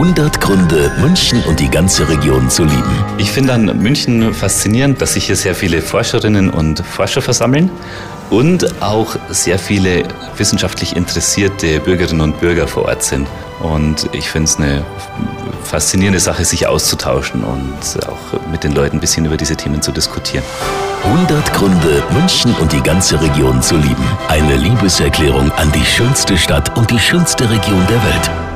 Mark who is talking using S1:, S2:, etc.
S1: 100 Gründe, München und die ganze Region zu lieben.
S2: Ich finde an München faszinierend, dass sich hier sehr viele Forscherinnen und Forscher versammeln und auch sehr viele wissenschaftlich interessierte Bürgerinnen und Bürger vor Ort sind. Und ich finde es eine faszinierende Sache, sich auszutauschen und auch mit den Leuten ein bisschen über diese Themen zu diskutieren.
S1: 100 Gründe, München und die ganze Region zu lieben. Eine Liebeserklärung an die schönste Stadt und die schönste Region der Welt.